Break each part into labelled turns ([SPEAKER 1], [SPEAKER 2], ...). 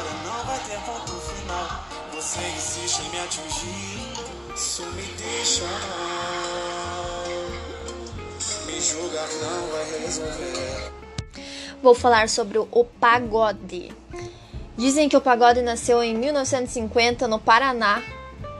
[SPEAKER 1] história não vai ter final. Você insiste em me atingir, isso me deixa mal. Me julgar não vai resolver.
[SPEAKER 2] Vou falar sobre o pagode. Dizem que o pagode nasceu em 1950 no Paraná,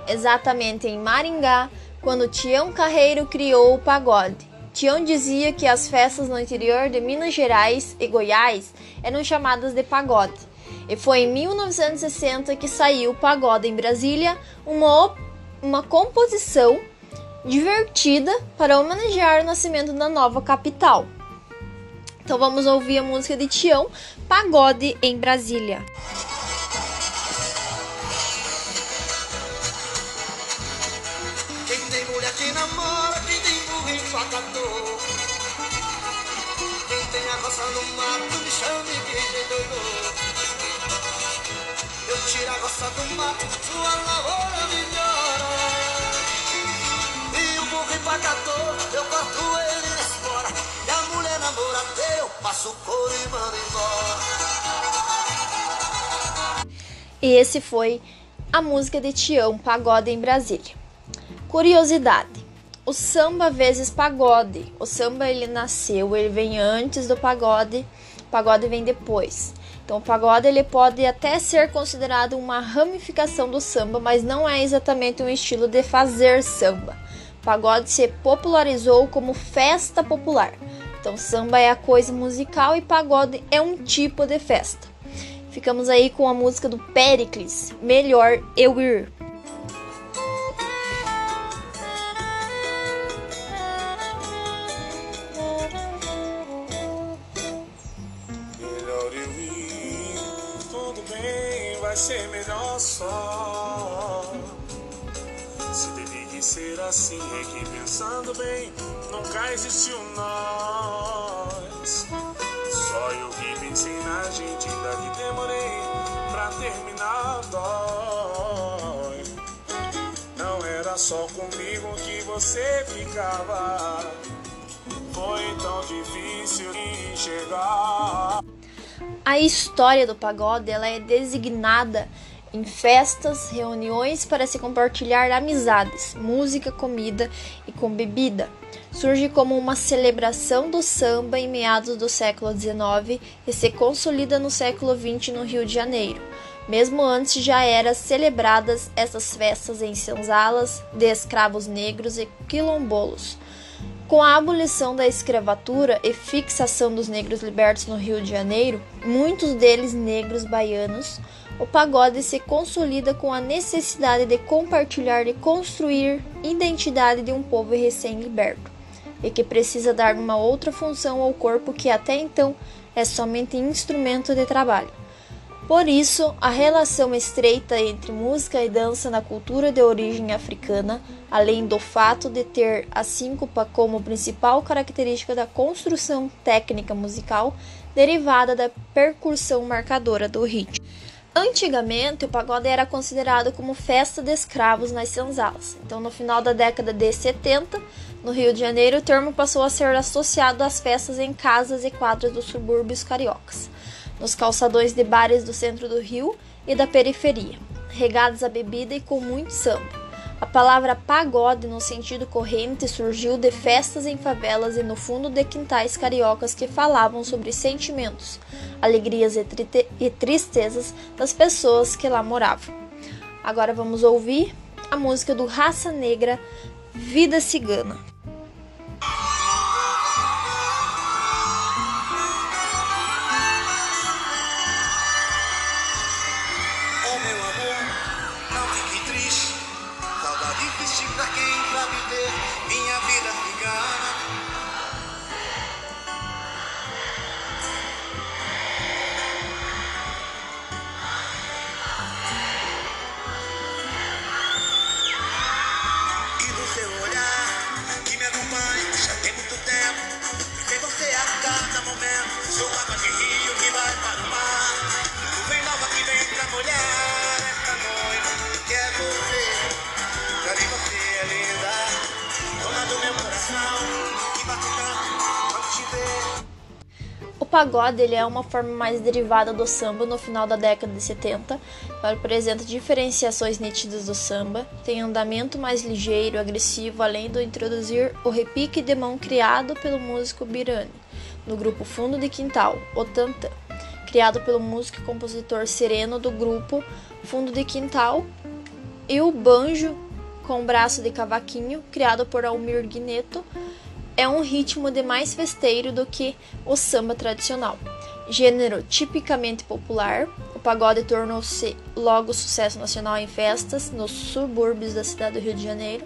[SPEAKER 2] exatamente em Maringá, quando Tião Carreiro criou o pagode. Tião dizia que as festas no interior de Minas Gerais e Goiás eram chamadas de pagode. E foi em 1960 que saiu o Pagode em Brasília, uma, uma composição divertida para homenagear o nascimento da nova capital. Então vamos ouvir a música de Tião, Pagode em Brasília.
[SPEAKER 1] Quem tem mulher que namora, quem tem burro. Quem tem a roça no mato, me chame que do sua lavoura melhora. E o burro empacador, eu corto ele. E a mulher namora, eu passo couro e mando embora.
[SPEAKER 2] E esse foi a música de Tião, Pagode em Brasília. Curiosidade: o samba vezes pagode. O samba ele nasceu, ele vem antes do pagode, pagode vem depois. Então o pagode ele pode até ser considerado uma ramificação do samba, mas não é exatamente um estilo de fazer samba. O pagode se popularizou como festa popular. Então samba é a coisa musical e pagode é um tipo de festa. Ficamos aí com a música do Pericles, Melhor Eu Ir.
[SPEAKER 1] Assim, é que pensando bem, nunca existiu nós. Só eu que pensei na gente, ainda que demorei pra terminar dói. Não era só comigo que você ficava. Foi tão difícil enxergar.
[SPEAKER 2] A história do pagode ela é designada em festas, reuniões para se compartilhar amizades, música, comida e com bebida. Surge como uma celebração do samba em meados do século XIX e se consolida no século XX no Rio de Janeiro. Mesmo antes já eram celebradas essas festas em senzalas de escravos negros e quilombolos. Com a abolição da escravatura e fixação dos negros libertos no Rio de Janeiro, muitos deles negros baianos, o pagode se consolida com a necessidade de compartilhar e construir identidade de um povo recém-liberto, e que precisa dar uma outra função ao corpo que até então é somente instrumento de trabalho. Por isso, a relação estreita entre música e dança na cultura de origem africana, além do fato de ter a síncopa como principal característica da construção técnica musical, derivada da percussão marcadora do ritmo. Antigamente, o pagode era considerado como festa de escravos nas senzalas. Então, no final da década de 70, no Rio de Janeiro, o termo passou a ser associado às festas em casas e quadras dos subúrbios cariocas nos calçadões de bares do centro do Rio e da periferia, regados a bebida e com muito samba. A palavra pagode, no sentido corrente, surgiu de festas em favelas e no fundo de quintais cariocas que falavam sobre sentimentos, alegrias e, e tristezas das pessoas que lá moravam. Agora vamos ouvir a música do Raça Negra, Vida Cigana.
[SPEAKER 1] O do
[SPEAKER 2] pagode ele é uma forma mais derivada do samba no final da década de 70. Ele apresenta diferenciações nítidas do samba, tem andamento mais ligeiro, agressivo, além de introduzir o repique de mão criado pelo músico Birani, no grupo Fundo de Quintal, o Tantã, criado pelo músico e compositor sereno do grupo Fundo de Quintal, e o banjo com braço de cavaquinho, criado por Almir Guineto, é um ritmo de mais festeiro do que o samba tradicional. Gênero tipicamente popular, o pagode tornou-se logo sucesso nacional em festas nos subúrbios da cidade do Rio de Janeiro,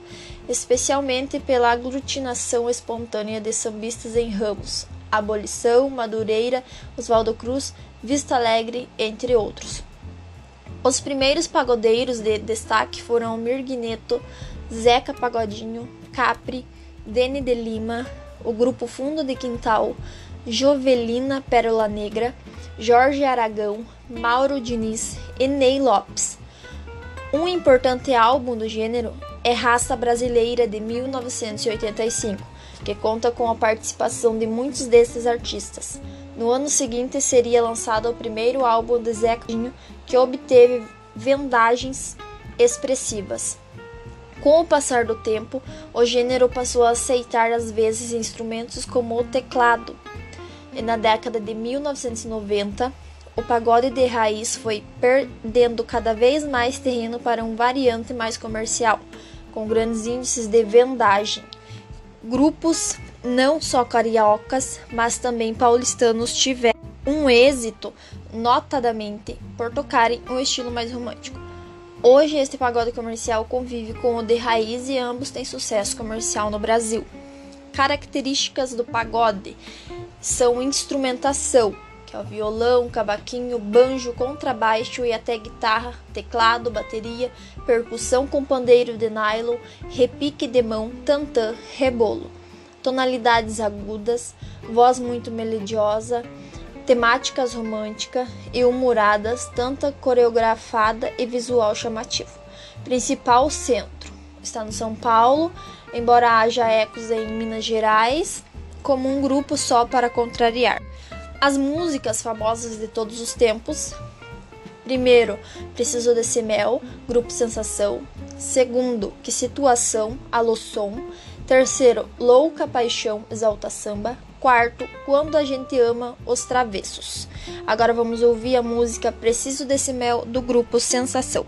[SPEAKER 2] especialmente pela aglutinação espontânea de sambistas em ramos, Abolição, Madureira, Oswaldo Cruz, Vista Alegre, entre outros. Os primeiros pagodeiros de destaque foram Mirguineto, Zeca Pagodinho, Capri, Dene de Lima, o grupo Fundo de Quintal, Jovelina Pérola Negra, Jorge Aragão, Mauro Diniz e Ney Lopes. Um importante álbum do gênero é Raça Brasileira de 1985, que conta com a participação de muitos desses artistas. No ano seguinte seria lançado o primeiro álbum de Zeca que obteve vendagens expressivas. Com o passar do tempo, o gênero passou a aceitar às vezes instrumentos como o teclado. E na década de 1990, o pagode de raiz foi perdendo cada vez mais terreno para um variante mais comercial, com grandes índices de vendagem. Grupos não só cariocas, mas também paulistanos tiveram um êxito, notadamente, por tocarem um estilo mais romântico. Hoje, este pagode comercial convive com o de raiz e ambos têm sucesso comercial no Brasil. Características do pagode são instrumentação, violão, cavaquinho, banjo, contrabaixo e até guitarra, teclado, bateria, percussão com pandeiro de nylon, repique de mão, tantã, rebolo. Tonalidades agudas, voz muito melodiosa, temáticas romântica e humoradas, tanta coreografada e visual chamativo. Principal centro está no São Paulo, embora haja ecos em Minas Gerais, como um grupo só para contrariar. As músicas famosas de todos os tempos. Primeiro, Preciso desse mel, grupo Sensação. Segundo, Que situação, Alô Som. Terceiro, Louca Paixão, Exalta Samba. Quarto, Quando a Gente Ama os Travessos. Agora vamos ouvir a música Preciso desse Mel do grupo Sensação.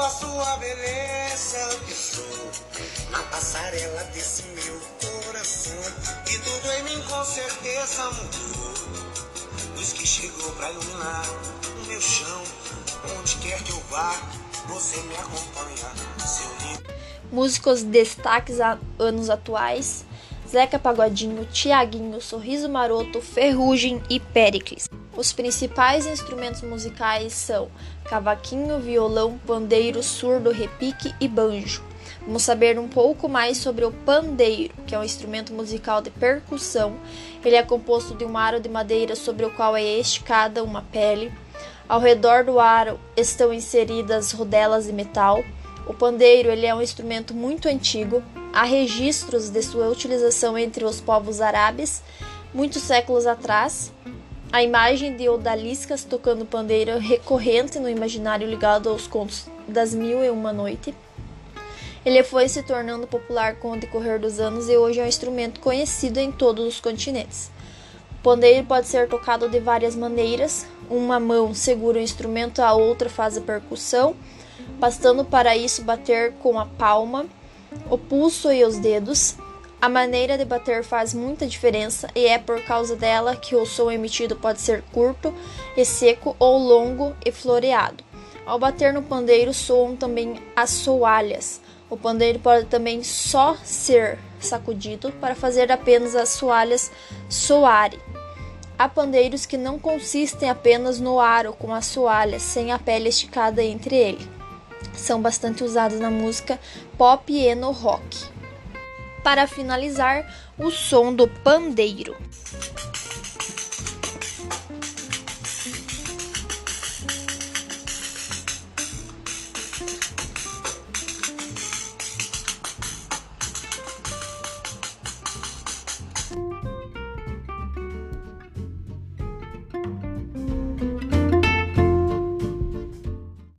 [SPEAKER 1] A sua beleza pisou na passarela desse meu coração e tudo em mim com certeza mudou. Luz que chegou pra iluminar o meu chão, onde quer que eu vá, você me acompanha.
[SPEAKER 2] Músicos destaques a anos atuais: Zeca Pagodinho, Tiaguinho, Sorriso Maroto, Ferrugem e Pericles. Os principais instrumentos musicais são cavaquinho, violão, pandeiro, surdo, repique e banjo. Vamos saber um pouco mais sobre o pandeiro, que é um instrumento musical de percussão. Ele é composto de um aro de madeira sobre o qual é esticada uma pele. Ao redor do aro estão inseridas rodelas de metal. O pandeiro ele é um instrumento muito antigo. Há registros de sua utilização entre os povos árabes muitos séculos atrás. A imagem de odaliscas tocando pandeiro é recorrente no imaginário ligado aos contos das Mil e Uma Noite. Ele foi se tornando popular com o decorrer dos anos e hoje é um instrumento conhecido em todos os continentes. O pandeiro pode ser tocado de várias maneiras. Uma mão segura o instrumento, a outra faz a percussão bastando para isso bater com a palma, o pulso e os dedos. A maneira de bater faz muita diferença e é por causa dela que o som emitido pode ser curto e seco ou longo e floreado. Ao bater no pandeiro soam também as soalhas. O pandeiro pode também só ser sacudido para fazer apenas as soalhas soarem. Há pandeiros que não consistem apenas no aro com as soalhas, sem a pele esticada entre ele são bastante usados na música pop e no rock. Para finalizar, o som do pandeiro.